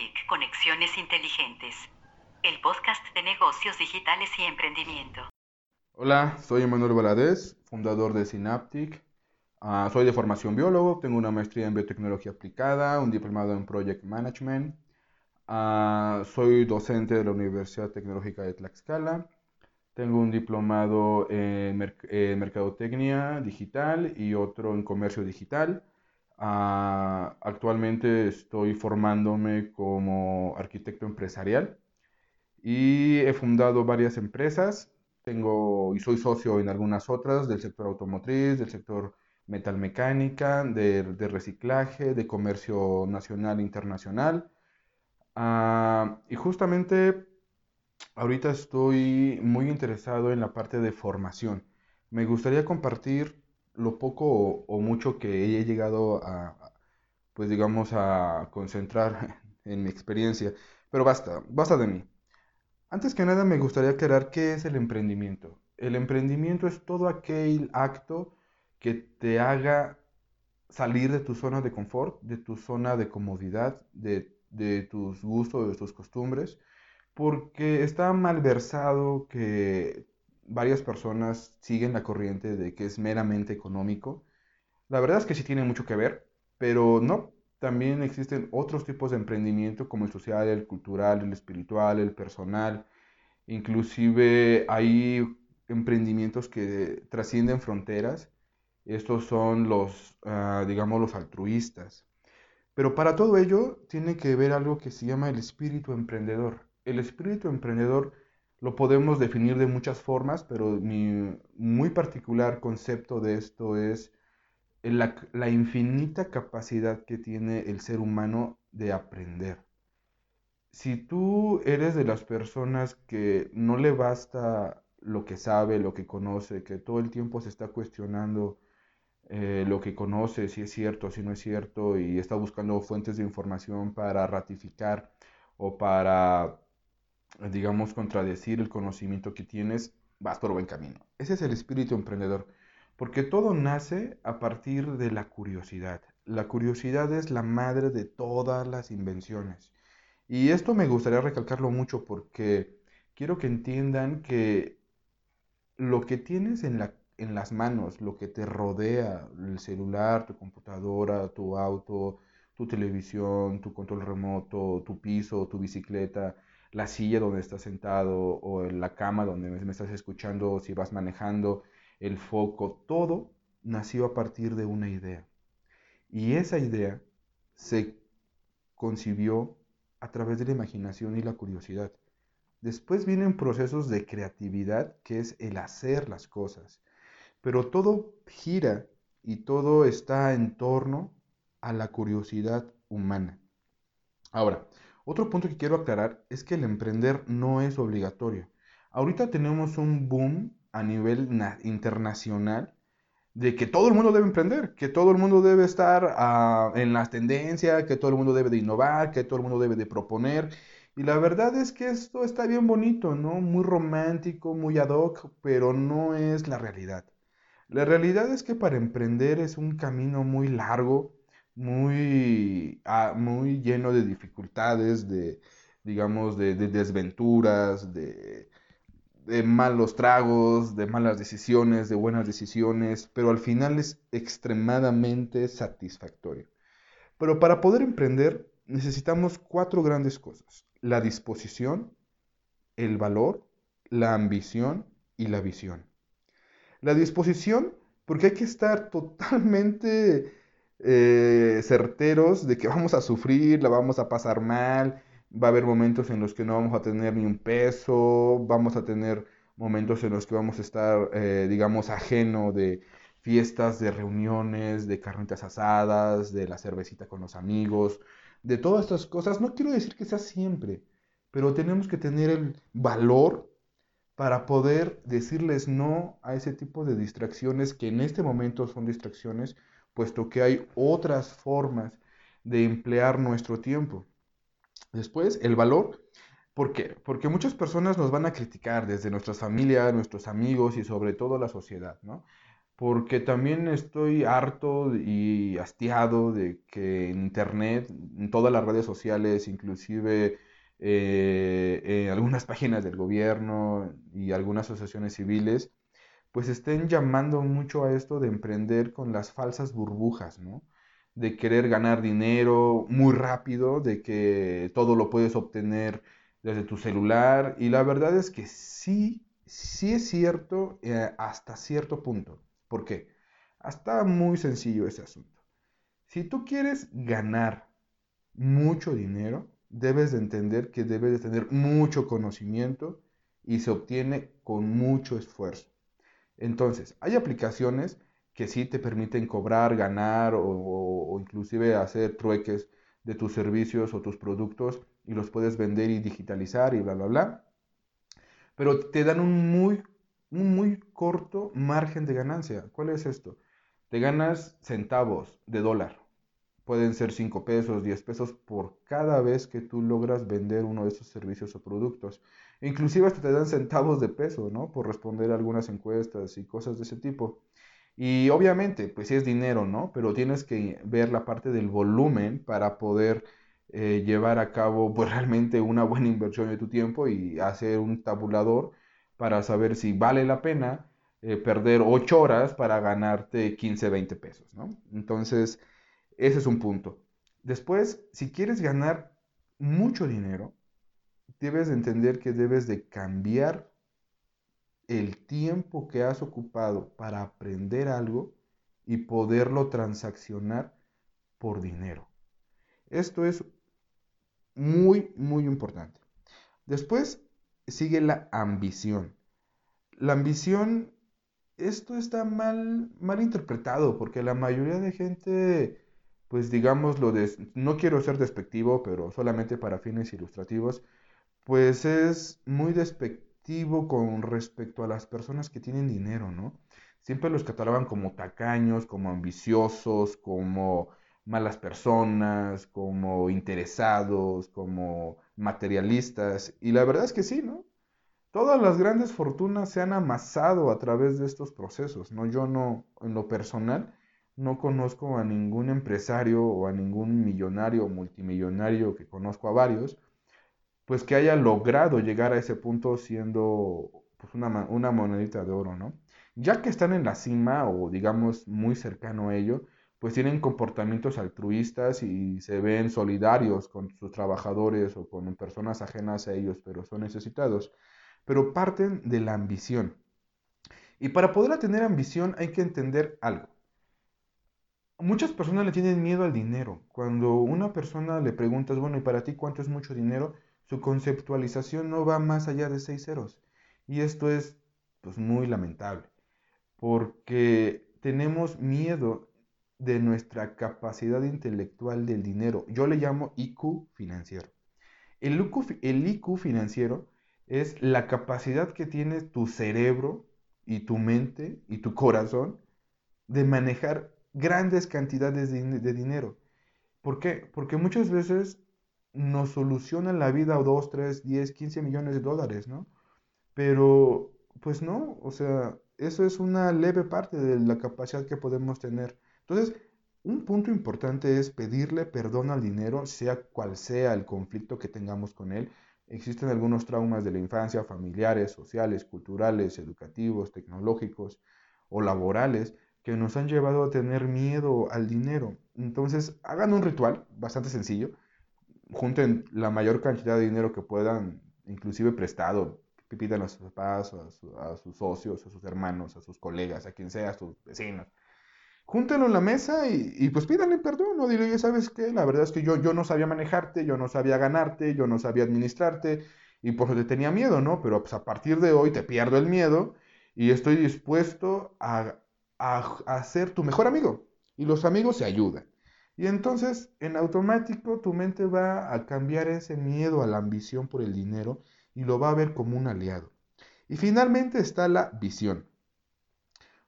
Synaptic Conexiones Inteligentes, el podcast de negocios digitales y emprendimiento. Hola, soy Emanuel Valadez, fundador de Synaptic. Ah, soy de formación biólogo, tengo una maestría en biotecnología aplicada, un diplomado en project management. Ah, soy docente de la Universidad Tecnológica de Tlaxcala. Tengo un diplomado en mercadotecnia digital y otro en comercio digital. Ah, actualmente estoy formándome como arquitecto empresarial y he fundado varias empresas. Tengo y soy socio en algunas otras del sector automotriz, del sector metalmecánica, de, de reciclaje, de comercio nacional e internacional. Ah, y justamente ahorita estoy muy interesado en la parte de formación. Me gustaría compartir lo poco o, mucho que he llegado a, pues digamos, a concentrar en mi experiencia. Pero basta, basta de mí. Antes que nada me gustaría aclarar qué es el emprendimiento. El emprendimiento es todo aquel acto que te haga salir de tu zona de confort, de tu zona de comodidad, de, de tus gustos, de tus costumbres, porque está malversado que varias personas siguen la corriente de que es meramente económico. La verdad es que sí tiene mucho que ver, pero no. También existen otros tipos de emprendimiento como el social, el cultural, el espiritual, el personal. Inclusive hay emprendimientos que trascienden fronteras. Estos son los, ah, digamos, los altruistas. Pero para todo ello tiene que ver algo que se llama el espíritu emprendedor. El espíritu emprendedor lo podemos definir de muchas formas, pero mi muy particular concepto de esto es la, la, infinita capacidad que tiene el ser humano de aprender. Si tú eres de las personas que no le basta lo que sabe, lo que conoce, que todo el tiempo se está cuestionando eh, lo que conoce, si es cierto, si no es cierto, y está buscando fuentes de información para ratificar o para digamos, contradecir el conocimiento que tienes, vas por buen camino. Ese es el espíritu emprendedor, porque todo nace a partir de la curiosidad. La curiosidad es la madre de todas las invenciones. Y esto me gustaría recalcarlo mucho porque quiero que entiendan que lo que tienes en, la, en las manos, lo que te rodea, el celular, tu computadora, tu auto, tu televisión, tu control remoto, tu piso, tu bicicleta, la silla donde estás sentado o en la cama donde me estás escuchando, si vas manejando, el foco, todo nació a partir de una idea. Y esa idea se concibió a través de la imaginación y la curiosidad. Después vienen procesos de creatividad, que es el hacer las cosas. Pero todo gira y todo está en torno a la curiosidad humana. Ahora, otro punto que quiero aclarar es que el emprender no es obligatorio. Ahorita tenemos un boom a nivel internacional de que todo el mundo debe emprender, que todo el mundo debe estar ah, en la tendencia, que todo el mundo debe de innovar, que todo el mundo debe de proponer. Y la verdad es que esto está bien bonito, ¿no? Muy romántico, muy ad hoc, pero no es la realidad. La realidad es que para emprender es un camino muy largo, muy, ah, muy lleno de dificultades, de, digamos, de, desventuras, de, de, malos tragos, de malas decisiones, de buenas decisiones, pero al final es extremadamente satisfactorio. Pero para poder emprender necesitamos cuatro grandes cosas. La disposición, el valor, la ambición y la visión. La disposición, porque hay que estar totalmente eh, certeros de que vamos a sufrir, la vamos a pasar mal, va a haber momentos en los que no vamos a tener ni un peso, vamos a tener momentos en los que vamos a estar, eh, digamos, ajeno de fiestas, de reuniones, de carnitas asadas, de la cervecita con los amigos, de todas estas cosas. No quiero decir que sea siempre, pero tenemos que tener el valor para poder decirles no a ese tipo de distracciones que en este momento son distracciones puesto que hay otras formas de emplear nuestro tiempo. Después, el valor. ¿Por qué? Porque muchas personas nos van a criticar desde nuestras familias, nuestros amigos y sobre todo la sociedad, ¿no? porque también estoy harto y hastiado de que en Internet, en todas las redes sociales, inclusive eh, en algunas páginas del gobierno y algunas asociaciones civiles, pues estén llamando mucho a esto de emprender con las falsas burbujas, ¿no? De querer ganar dinero muy rápido, de que todo lo puedes obtener desde tu celular. Y la verdad es que sí, sí es cierto eh, hasta cierto punto. ¿Por qué? Hasta muy sencillo ese asunto. Si tú quieres ganar mucho dinero, debes de entender que debes de tener mucho conocimiento y se obtiene con mucho esfuerzo. Entonces, hay aplicaciones que sí te permiten cobrar, ganar o, inclusive hacer trueques de tus servicios o tus productos y los puedes vender y digitalizar y bla, bla, bla. Pero te dan un muy, un muy corto margen de ganancia. ¿Cuál es esto? Te ganas centavos de dólar. Pueden ser 5 pesos, 10 pesos por cada vez que tú logras vender uno de esos servicios o productos. Inclusive hasta te dan centavos de peso, ¿no? Por responder algunas encuestas y cosas de ese tipo. Y obviamente, pues sí es dinero, ¿no? Pero tienes que ver la parte del volumen para poder eh, llevar a cabo pues realmente una buena inversión de tu tiempo y hacer un tabulador para saber si vale la pena eh, perder 8 horas para ganarte 15, 20 pesos, ¿no? Entonces, ese es un punto. Después, si quieres ganar mucho dinero, debes de entender que debes de cambiar el tiempo que has ocupado para aprender algo y poderlo transaccionar por dinero. Esto es muy, muy importante. Después sigue la ambición. La ambición, esto está mal, mal interpretado porque la mayoría de gente, pues digámoslo, de, no quiero ser despectivo, pero solamente para fines ilustrativos, pues es muy despectivo con respecto a las personas que tienen dinero, ¿no? Siempre los catalogan como tacaños, como ambiciosos, como malas personas, como interesados, como materialistas. Y la verdad es que sí, ¿no? Todas las grandes fortunas se han amasado a través de estos procesos, ¿no? Yo no, en lo personal, no conozco a ningún empresario o a ningún millonario o multimillonario que conozco a varios, pues que haya logrado llegar a ese punto siendo pues una, una monedita de oro, ¿no? Ya que están en la cima o digamos muy cercano a ello, pues tienen comportamientos altruistas y se ven solidarios con sus trabajadores o con personas ajenas a ellos, pero son necesitados. Pero parten de la ambición. Y para poder tener ambición hay que entender algo. Muchas personas le tienen miedo al dinero. Cuando una persona le preguntas, bueno, ¿y para ti cuánto es mucho dinero? su conceptualización no va más allá de seis ceros. Y esto es pues muy lamentable, porque tenemos miedo de nuestra capacidad intelectual del dinero. Yo le llamo IQ financiero. El IQ, el financiero es la capacidad que tiene tu cerebro y tu mente y tu corazón de manejar grandes cantidades de, dinero. ¿Por qué? Porque muchas veces nos soluciona la vida 2, 3, 10, 15 millones de dólares, ¿no? Pero, pues no, o sea, eso es una leve parte de la capacidad que podemos tener. Entonces, un punto importante es pedirle perdón al dinero, sea cual sea el conflicto que tengamos con él. Existen algunos traumas de la infancia, familiares, sociales, culturales, educativos, tecnológicos o laborales, que nos han llevado a tener miedo al dinero. Entonces, hagan un ritual bastante sencillo junten la mayor cantidad de dinero que puedan, inclusive prestado, pidan a sus papás, a, sus socios, a sus hermanos, a sus colegas, a quien sea, a sus vecinos. Júntenlo en la mesa y, pues pídanle perdón, no dile, ¿sabes qué? La verdad es que yo, yo no sabía manejarte, yo no sabía ganarte, yo no sabía administrarte y por eso te tenía miedo, ¿no? Pero pues a partir de hoy te pierdo el miedo y estoy dispuesto a, a ser tu mejor amigo. Y los amigos se ayudan. Y entonces, en automático, tu mente va a cambiar ese miedo a la ambición por el dinero y lo va a ver como un aliado. Y finalmente está la visión.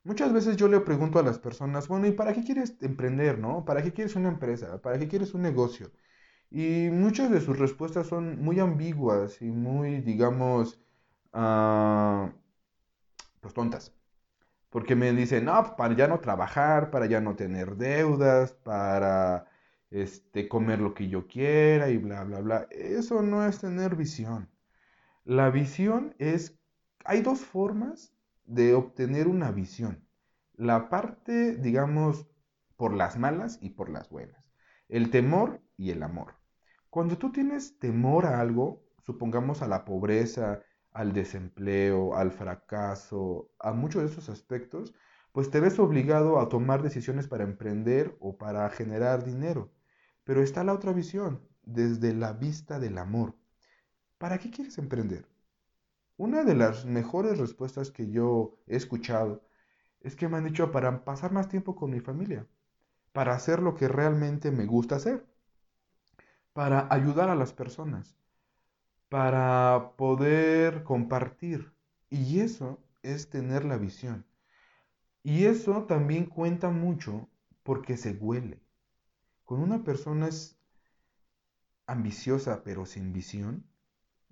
Muchas veces yo le pregunto a las personas, bueno, ¿y para qué quieres emprender, no? ¿Para qué quieres una empresa? ¿Para qué quieres un negocio? Y muchas de sus respuestas son muy ambiguas y muy, digamos, uh, pues tontas. Porque me dicen, no, para ya no trabajar, para ya no tener deudas, para este, comer lo que yo quiera y bla, bla, bla. Eso no es tener visión. La visión es, hay dos formas de obtener una visión. La parte, digamos, por las malas y por las buenas. El temor y el amor. Cuando tú tienes temor a algo, supongamos a la pobreza, al desempleo, al fracaso, a muchos de esos aspectos, pues te ves obligado a tomar decisiones para emprender o para generar dinero. Pero está la otra visión, desde la vista del amor. ¿Para qué quieres emprender? Una de las mejores respuestas que yo he escuchado es que me han dicho para pasar más tiempo con mi familia, para hacer lo que realmente me gusta hacer, para ayudar a las personas, para poder compartir. Y eso es tener la visión. Y eso también cuenta mucho porque se huele. Cuando una persona es ambiciosa pero sin visión,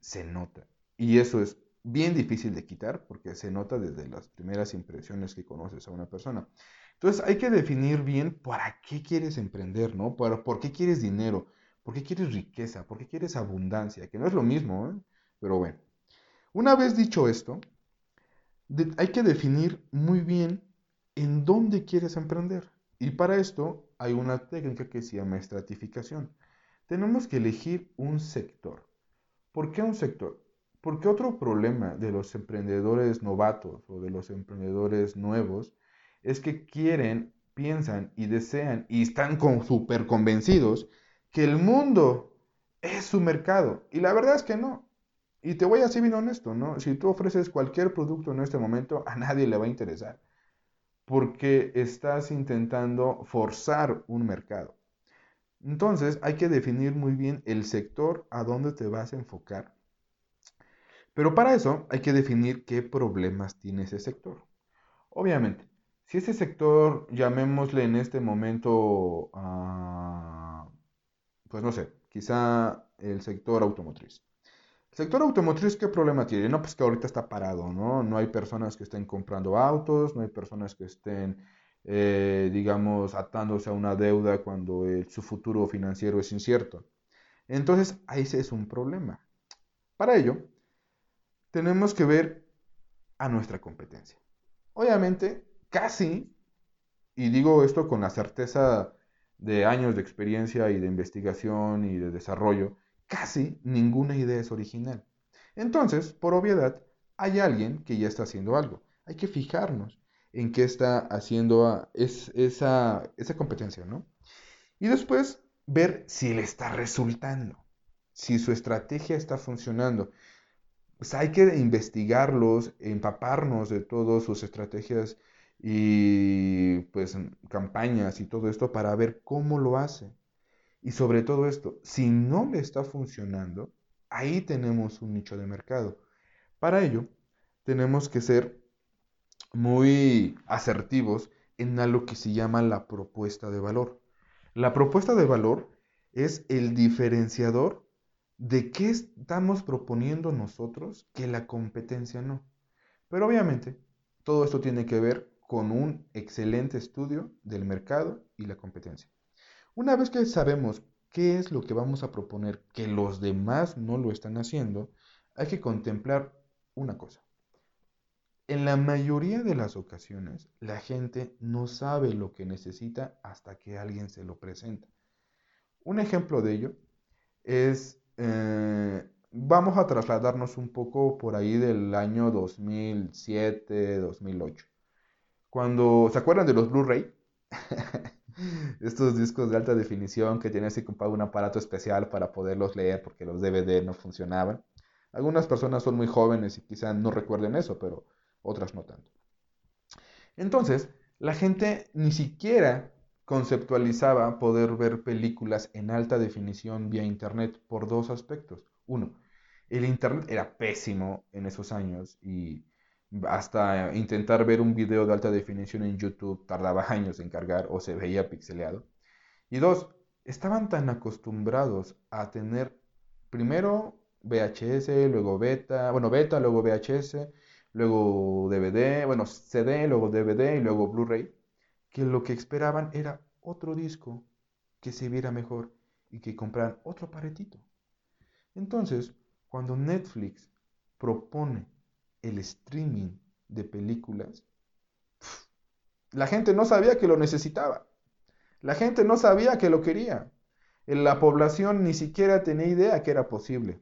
se nota. Y eso es bien difícil de quitar porque se nota desde las primeras impresiones que conoces a una persona. Entonces hay que definir bien para qué quieres emprender, ¿no? Para, ¿Por qué quieres dinero? ¿Por qué quieres riqueza? ¿Por qué quieres abundancia? Que no es lo mismo, ¿eh? Pero bueno, una vez dicho esto, hay que definir muy bien en dónde quieres emprender. Y para esto hay una técnica que se llama estratificación. Tenemos que elegir un sector. ¿Por qué un sector? Porque otro problema de los emprendedores novatos o de los emprendedores nuevos es que quieren, piensan y desean y están súper convencidos que el mundo es su mercado. Y la verdad es que no. Y te voy a ser bien honesto, ¿no? Si tú ofreces cualquier producto en este momento, a nadie le va a interesar. Porque estás intentando forzar un mercado. Entonces hay que definir muy bien el sector a dónde te vas a enfocar. Pero para eso hay que definir qué problemas tiene ese sector. Obviamente, si ese sector, llamémosle en este momento, pues no sé, quizá el sector automotriz. El sector automotriz, ¿qué problema tiene? No, pues que ahorita está parado, ¿no? No hay personas que estén comprando autos, no hay personas que estén, eh, digamos, atándose a una deuda cuando su futuro financiero es incierto. Entonces, ahí es un problema. Para ello, tenemos que ver a nuestra competencia. Obviamente, casi, y digo esto con la certeza de años de experiencia y de investigación y de desarrollo, casi ninguna idea es original. Entonces, por obviedad, hay alguien que ya está haciendo algo. Hay que fijarnos en qué está haciendo esa, esa competencia, ¿no? Y después ver si le está resultando, si su estrategia está funcionando. Pues hay que investigarlos, empaparnos de todas sus estrategias y pues campañas y todo esto para ver cómo lo hace. Y sobre todo esto, si no le está funcionando, ahí tenemos un nicho de mercado. Para ello, tenemos que ser muy asertivos en algo que se llama la propuesta de valor. La propuesta de valor es el diferenciador de qué estamos proponiendo nosotros que la competencia no. Pero obviamente, todo esto tiene que ver con un excelente estudio del mercado y la competencia. Una vez que sabemos qué es lo que vamos a proponer que los demás no lo están haciendo, hay que contemplar una cosa. En la mayoría de las ocasiones, la gente no sabe lo que necesita hasta que alguien se lo presenta. Un ejemplo de ello es, eh, vamos a trasladarnos un poco por ahí del año 2007, 2008. Cuando, ¿se acuerdan de los Blu-ray? estos discos de alta definición que tenías que comprar un aparato especial para poderlos leer porque los DVD no funcionaban. Algunas personas son muy jóvenes y quizás no recuerden eso, pero otras no tanto. Entonces, la gente ni siquiera conceptualizaba poder ver películas en alta definición vía Internet por dos aspectos. Uno, el Internet era pésimo en esos años y hasta intentar ver un video de alta definición en YouTube tardaba años en cargar o se veía pixeleado. Y dos, estaban tan acostumbrados a tener primero VHS, luego beta, bueno, beta, luego VHS, luego DVD, bueno, CD, luego DVD y luego Blu-ray, que lo que esperaban era otro disco que se viera mejor y que compraran otro aparatito. Entonces, cuando Netflix propone el streaming de películas, la gente no sabía que lo necesitaba. La gente no sabía que lo quería. La población ni siquiera tenía idea que era posible,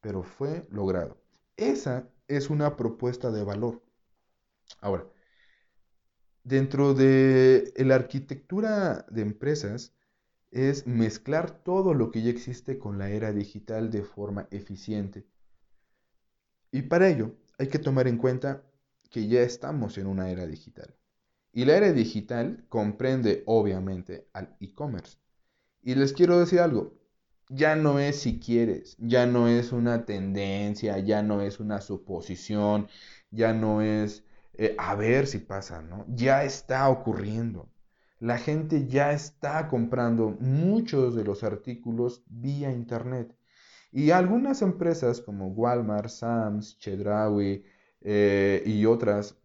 pero fue logrado. Esa es una propuesta de valor. Ahora, dentro de la arquitectura de empresas es mezclar todo lo que ya existe con la era digital de forma eficiente. Y para ello hay que tomar en cuenta que ya estamos en una era digital. Y la era digital comprende obviamente al e-commerce. Y les quiero decir algo, ya no es si quieres, ya no es una tendencia, ya no es una suposición, ya no es eh, a ver si pasa, ¿no? Ya está ocurriendo. La gente ya está comprando muchos de los artículos vía internet. Y algunas empresas como Walmart, Sam's, Chedraui eh, y otras,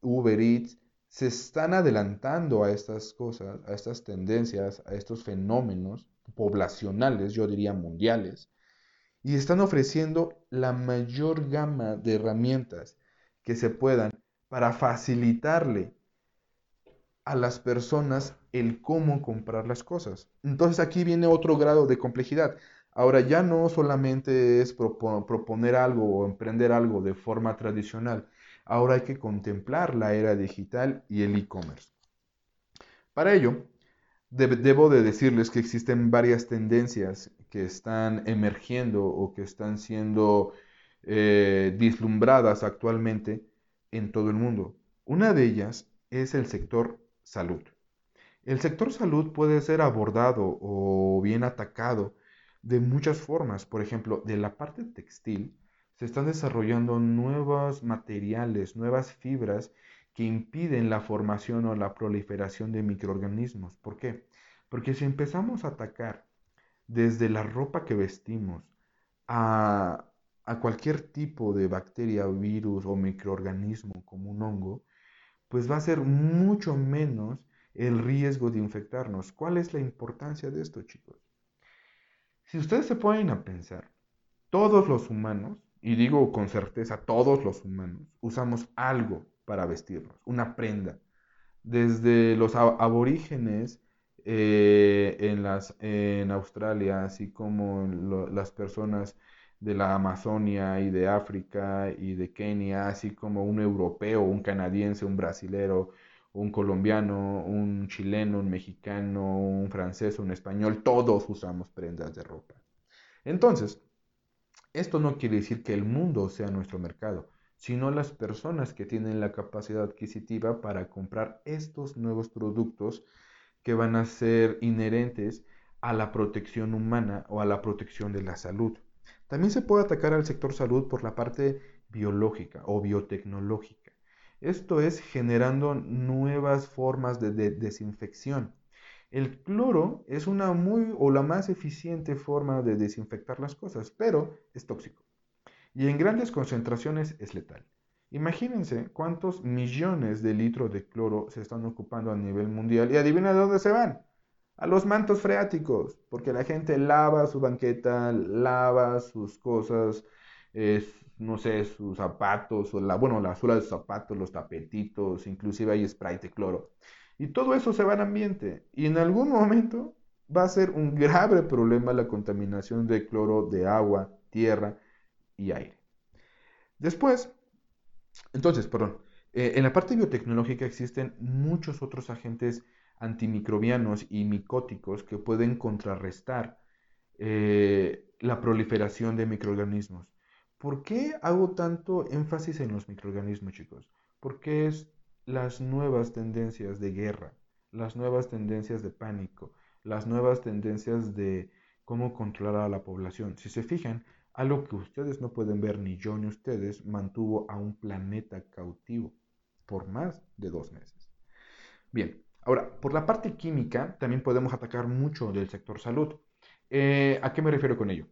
Uber Eats, se están adelantando a estas cosas, a estas tendencias, a estos fenómenos poblacionales, yo diría mundiales, y están ofreciendo la mayor gama de herramientas que se puedan para facilitarle a las personas el cómo comprar las cosas. Entonces aquí viene otro grado de complejidad. Ahora ya no solamente es proponer algo o emprender algo de forma tradicional, ahora hay que contemplar la era digital y el e-commerce. Para ello, debo de decirles que existen varias tendencias que están emergiendo o que están siendo eh, vislumbradas actualmente en todo el mundo. Una de ellas es el sector salud. El sector salud puede ser abordado o bien atacado de muchas formas. Por ejemplo, de la parte textil, se están desarrollando nuevos materiales, nuevas fibras que impiden la formación o la proliferación de microorganismos. ¿Por qué? Porque si empezamos a atacar desde la ropa que vestimos a, a cualquier tipo de bacteria, virus o microorganismo como un hongo, pues va a ser mucho menos el riesgo de infectarnos. ¿Cuál es la importancia de esto, chicos? Si ustedes se ponen a pensar, todos los humanos y digo con certeza, todos los humanos usamos algo para vestirnos, una prenda. Desde los aborígenes eh, en, Australia, así como las personas de la Amazonia y de África y de Kenia, así como un europeo, un canadiense, un brasilero, un colombiano, un chileno, un mexicano, un francés, un español, todos usamos prendas de ropa. Entonces, esto no quiere decir que el mundo sea nuestro mercado, sino las personas que tienen la capacidad adquisitiva para comprar estos nuevos productos que van a ser inherentes a la protección humana o a la protección de la salud. También se puede atacar al sector salud por la parte biológica o biotecnológica. Esto es generando nuevas formas de, desinfección el cloro es una muy o la más eficiente forma de desinfectar las cosas, pero es tóxico. Y en grandes concentraciones es letal. Imagínense cuántos millones de litros de cloro se están ocupando a nivel mundial y adivina de dónde se van. A los mantos freáticos, porque la gente lava su banqueta, lava sus cosas, no sé, sus zapatos, o la, bueno, la suela de sus zapatos, los tapetitos, inclusive hay spray de cloro. Y todo eso se va al ambiente. Y en algún momento va a ser un grave problema la contaminación de cloro de agua, tierra y aire. Después, entonces, perdón, eh, en la parte biotecnológica existen muchos otros agentes antimicrobianos y micóticos que pueden contrarrestar eh, la proliferación de microorganismos. ¿Por qué hago tanto énfasis en los microorganismos, chicos? Porque es las nuevas tendencias de guerra, las nuevas tendencias de pánico, las nuevas tendencias de cómo controlar a la población. Si se fijan, algo que ustedes no pueden ver, ni yo ni ustedes, mantuvo a un planeta cautivo por más de dos meses. Bien, ahora, por la parte química, también podemos atacar mucho del sector salud. Eh, ¿A qué me refiero con ello?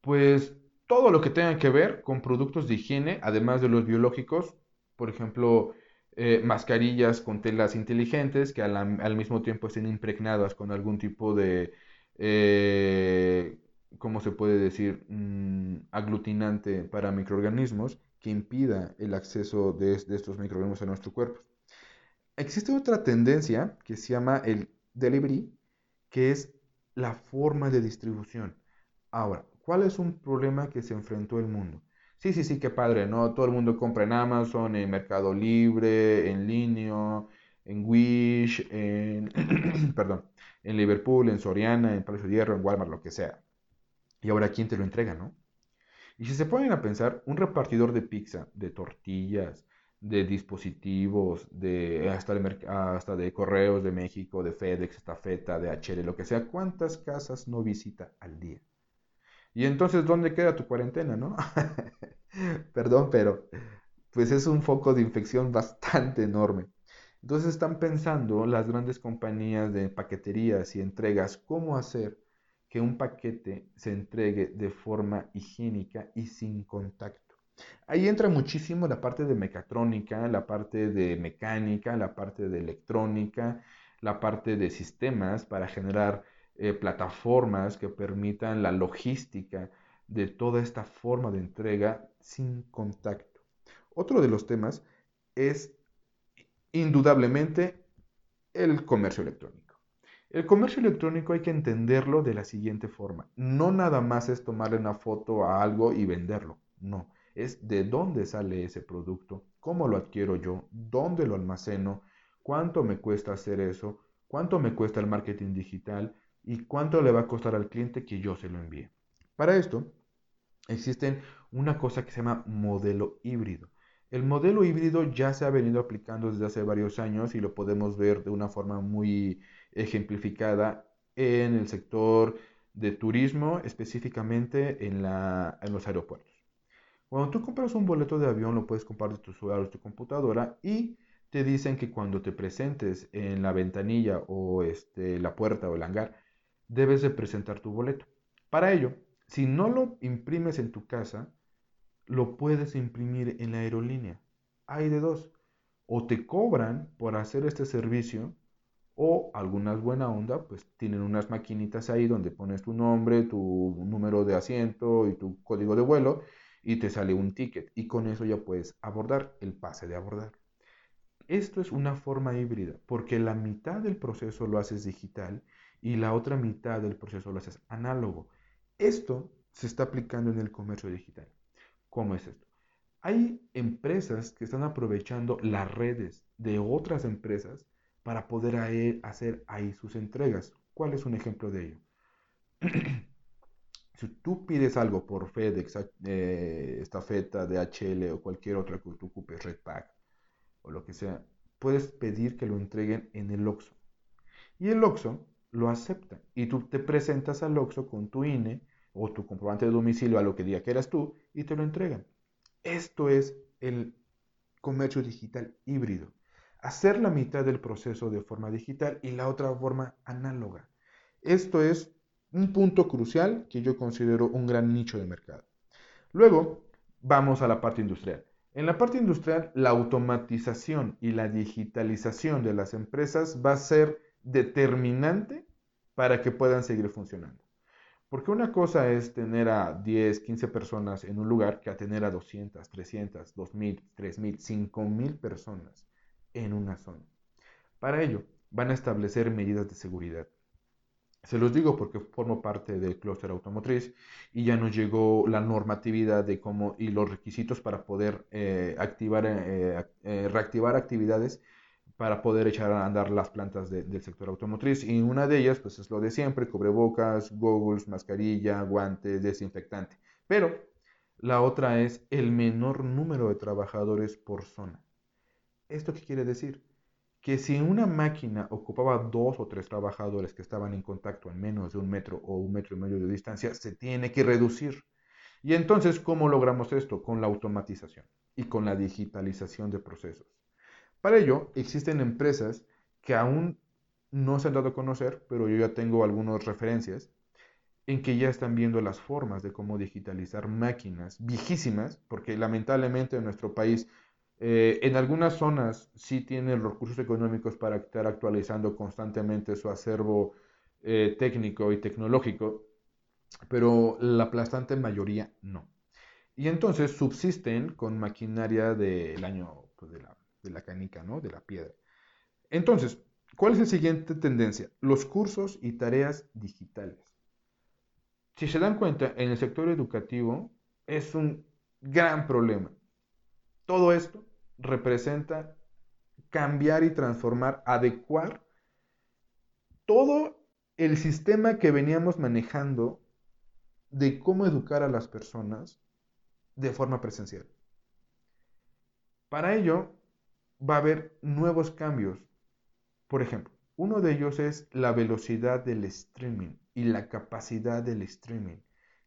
Pues todo lo que tenga que ver con productos de higiene, además de los biológicos, por ejemplo, eh, mascarillas con telas inteligentes que al, mismo tiempo estén impregnadas con algún tipo de, eh, ¿cómo se puede decir?, mm, aglutinante para microorganismos que impida el acceso de, estos microorganismos a nuestro cuerpo. Existe otra tendencia que se llama el delivery, que es la forma de distribución. Ahora, ¿cuál es un problema que se enfrentó el mundo? Sí, sí, sí, qué padre, ¿no? Todo el mundo compra en Amazon, en Mercado Libre, en línea, en Wish, en, perdón, en Liverpool, en Soriana, en Palacio de Hierro, en Walmart, lo que sea. Y ahora, ¿quién te lo entrega, no? Y si se ponen a pensar, un repartidor de pizza, de tortillas, de dispositivos, de hasta de, hasta de correos de México, de FedEx, Estafeta, de HL, lo que sea, ¿cuántas casas no visita al día? Y entonces, ¿dónde queda tu cuarentena, no? Perdón, pero pues es un foco de infección bastante enorme. Entonces están pensando las grandes compañías de paqueterías y entregas cómo hacer que un paquete se entregue de forma higiénica y sin contacto. Ahí entra muchísimo la parte de mecatrónica, la parte de mecánica, la parte de electrónica, la parte de sistemas para generar eh, plataformas que permitan la logística de toda esta forma de entrega sin contacto. Otro de los temas es indudablemente el comercio electrónico. El comercio electrónico hay que entenderlo de la siguiente forma. No nada más es tomarle una foto a algo y venderlo. No, es de dónde sale ese producto, cómo lo adquiero yo, dónde lo almaceno, cuánto me cuesta hacer eso, cuánto me cuesta el marketing digital, y cuánto le va a costar al cliente que yo se lo envíe. Para esto, existen una cosa que se llama modelo híbrido. El modelo híbrido ya se ha venido aplicando desde hace varios años y lo podemos ver de una forma muy ejemplificada en el sector de turismo, específicamente en, los aeropuertos. Cuando tú compras un boleto de avión, lo puedes comprar de tu celular o de tu computadora y te dicen que cuando te presentes en la ventanilla o este, la puerta o el hangar, debes de presentar tu boleto. Para ello, si no lo imprimes en tu casa, lo puedes imprimir en la aerolínea. Hay de dos. O te cobran por hacer este servicio, o algunas buena onda, pues tienen unas maquinitas ahí donde pones tu nombre, tu número de asiento y tu código de vuelo y te sale un ticket. Y con eso ya puedes abordar el pase de abordar. Esto es una forma híbrida, porque la mitad del proceso lo haces digital y la otra mitad del proceso lo haces análogo. Esto se está aplicando en el comercio digital. ¿Cómo es esto? Hay empresas que están aprovechando las redes de otras empresas para poder hacer ahí sus entregas. ¿Cuál es un ejemplo de ello? si tú pides algo por FedEx, eh, estafeta, DHL o cualquier otra que tú ocupes, Redpack o lo que sea, puedes pedir que lo entreguen en el OXO. Y el OXO lo acepta. Y tú te presentas al OXO con tu INE o tu comprobante de domicilio a lo que diga que eras tú y te lo entregan. Esto es el comercio digital híbrido. Hacer la mitad del proceso de forma digital y la otra forma análoga. Esto es un punto crucial que yo considero un gran nicho de mercado. Luego vamos a la parte industrial. En la parte industrial, la automatización y la digitalización de las empresas va a ser determinante para que puedan seguir funcionando. Porque una cosa es tener a 10, 15 personas en un lugar que a tener a 200, 300, 2000, 3000, 5000 personas en una zona. Para ello, van a establecer medidas de seguridad. Se los digo porque formo parte del clúster automotriz y ya nos llegó la normatividad de cómo y los requisitos para poder eh, activar, eh, eh, reactivar actividades para poder echar a andar las plantas del sector automotriz. Y una de ellas, pues es lo de siempre, cubrebocas, goggles, mascarilla, guantes, desinfectante. Pero la otra es el menor número de trabajadores por zona. ¿Esto qué quiere decir? Que si una máquina ocupaba dos o tres trabajadores que estaban en contacto a menos de un metro o un metro y medio de distancia, se tiene que reducir. Y entonces, ¿cómo logramos esto? Con la automatización y con la digitalización de procesos. Para ello, existen empresas que aún no se han dado a conocer, pero yo ya tengo algunas referencias, en que ya están viendo las formas de cómo digitalizar máquinas viejísimas, porque lamentablemente en nuestro país eh, en algunas zonas sí tienen recursos económicos para estar actualizando constantemente su acervo eh, técnico y tecnológico, pero la aplastante mayoría no. Y entonces subsisten con maquinaria del año pues, de, de la canica, ¿no? De la piedra. Entonces, ¿cuál es la siguiente tendencia? Los cursos y tareas digitales. Si se dan cuenta, en el sector educativo es un gran problema. Todo esto representa cambiar y transformar, adecuar todo el sistema que veníamos manejando de cómo educar a las personas de forma presencial. Para ello va a haber nuevos cambios. Por ejemplo, uno de ellos es la velocidad del streaming y la capacidad del streaming.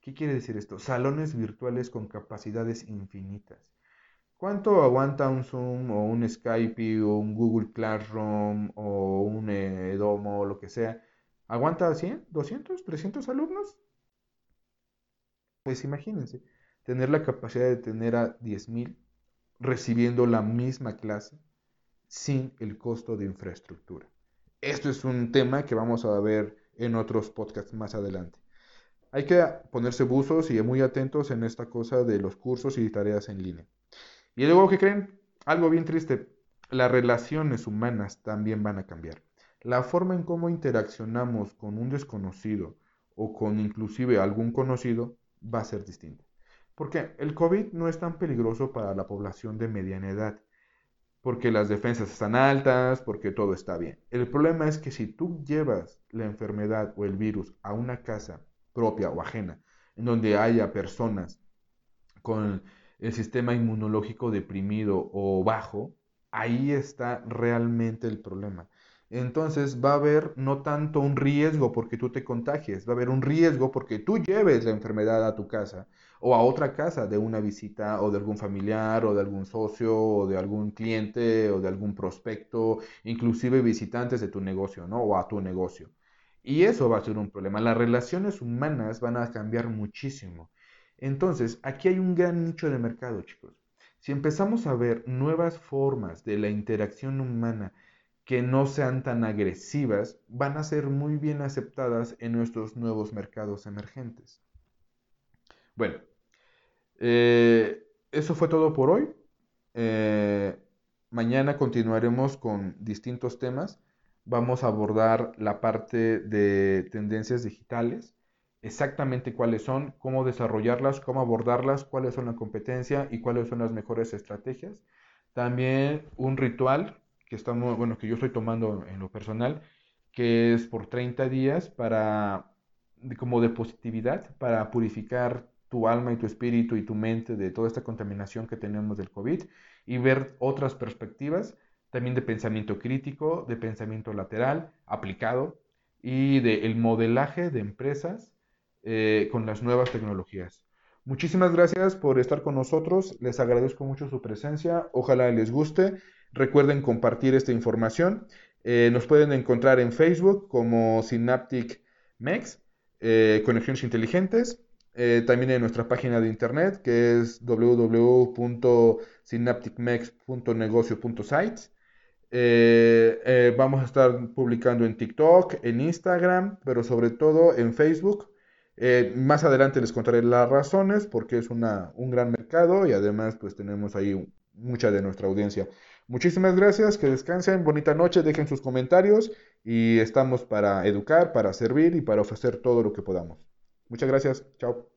¿Qué quiere decir esto? Salones virtuales con capacidades infinitas. ¿Cuánto aguanta un Zoom o un Skype o un Google Classroom o un Edomo o lo que sea? ¿Aguanta 100, 200, 300 alumnos? Pues imagínense, tener la capacidad de tener a 10.000 recibiendo la misma clase sin el costo de infraestructura. Esto es un tema que vamos a ver en otros podcasts más adelante. Hay que ponerse buzos y muy atentos en esta cosa de los cursos y tareas en línea. Y luego, ¿qué creen? Algo bien triste, las relaciones humanas también van a cambiar. La forma en cómo interaccionamos con un desconocido o con inclusive algún conocido va a ser distinta. Porque el COVID no es tan peligroso para la población de mediana edad, porque las defensas están altas, porque todo está bien. El problema es que si tú llevas la enfermedad o el virus a una casa propia o ajena, en donde haya personas con el sistema inmunológico deprimido o bajo, ahí está realmente el problema. Entonces va a haber no tanto un riesgo porque tú te contagies, va a haber un riesgo porque tú lleves la enfermedad a tu casa o a otra casa de una visita o de algún familiar o de algún socio o de algún cliente o de algún prospecto, inclusive visitantes de tu negocio, ¿no? O a tu negocio. Y eso va a ser un problema. Las relaciones humanas van a cambiar muchísimo. Entonces, aquí hay un gran nicho de mercado, chicos. Si empezamos a ver nuevas formas de la interacción humana que no sean tan agresivas, van a ser muy bien aceptadas en nuestros nuevos mercados emergentes. Bueno, eh, eso fue todo por hoy. Eh, mañana continuaremos con distintos temas. Vamos a abordar la parte de tendencias digitales exactamente cuáles son, cómo desarrollarlas, cómo abordarlas, cuáles son la competencia y cuáles son las mejores estrategias. También un ritual que estamos, bueno, que yo estoy tomando en lo personal, que es por 30 días para como de positividad, para purificar tu alma y tu espíritu y tu mente de toda esta contaminación que tenemos del COVID y ver otras perspectivas, también de pensamiento crítico, de pensamiento lateral, aplicado y de el modelaje de empresas eh, con las nuevas tecnologías. Muchísimas gracias por estar con nosotros, les agradezco mucho su presencia, ojalá les guste, recuerden compartir esta información, eh, nos pueden encontrar en Facebook como Synaptic Mex, eh, Conexiones Inteligentes, también en nuestra página de internet que es www.synapticmex.negocio.sites. vamos a estar publicando en TikTok, en Instagram, pero sobre todo en Facebook. Eh, más adelante les contaré las razones porque es una, un gran mercado y además pues tenemos ahí mucha de nuestra audiencia. Muchísimas gracias, que descansen, bonita noche, dejen sus comentarios y estamos para educar, para servir y para ofrecer todo lo que podamos. Muchas gracias, chao.